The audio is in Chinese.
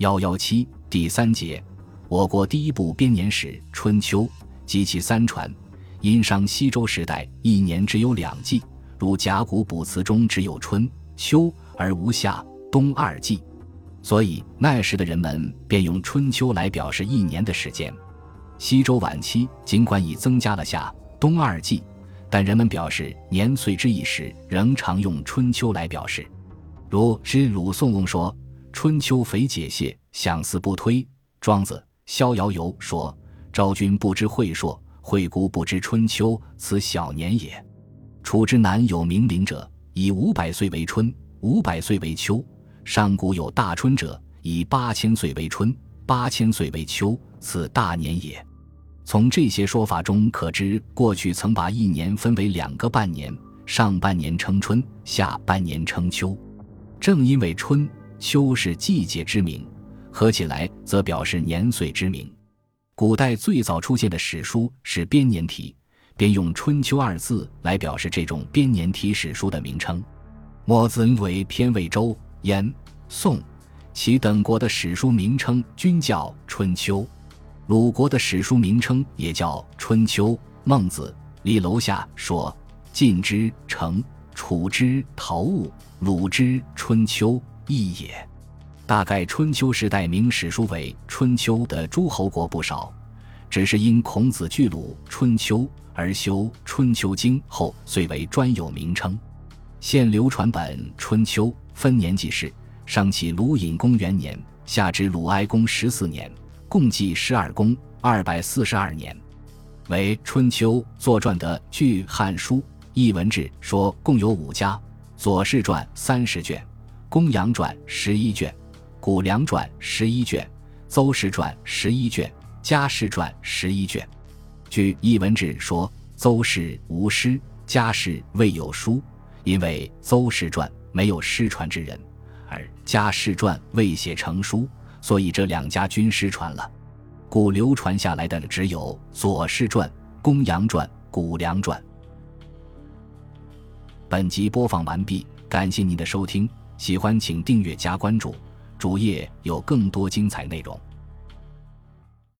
幺幺七第三节，我国第一部编年史《春秋》及其三传。殷商西周时代，一年只有两季，如甲骨卜辞中只有春秋而无夏冬二季，所以那时的人们便用春秋来表示一年的时间。西周晚期，尽管已增加了夏冬二季，但人们表示年岁之意时，仍常用春秋来表示。如之鲁宋公说。春秋肥解谢，想思不推。庄子《逍遥游》说：“昭君不知晦朔，惠姑不知春秋，此小年也。”楚之南有明陵者，以五百岁为春，五百岁为秋；上古有大春者，以八千岁为春，八千岁为秋，此大年也。从这些说法中可知，过去曾把一年分为两个半年，上半年称春，下半年称秋。正因为春。秋是季节之名，合起来则表示年岁之名。古代最早出现的史书是编年体，便用“春秋”二字来表示这种编年体史书的名称。墨子为偏魏周、燕、宋、齐等国的史书名称均叫《春秋》，鲁国的史书名称也叫《春秋》。孟子立楼下说：“晋之成，楚之陶物，鲁之春秋。”义也，大概春秋时代明史书为春秋的诸侯国不少，只是因孔子巨鲁春秋而修《春秋经》后，遂为专有名称。现流传本《春秋》分年记事，上起鲁隐公元年，下至鲁哀公十四年，共计十二公二百四十二年，为《春秋》作传的据《汉书·艺文志》说，共有五家，《左氏传》三十卷。《公羊传》十一卷，《谷梁传》十一卷，《邹氏传》十一卷，《家氏传》十一卷。据《艺文志》说，邹氏无师，家氏未有书，因为邹氏传没有失传之人，而家氏传未写成书，所以这两家均失传了。故流传下来的只有《左氏传》《公羊传》《谷梁传》。本集播放完毕，感谢您的收听。喜欢请订阅加关注，主页有更多精彩内容。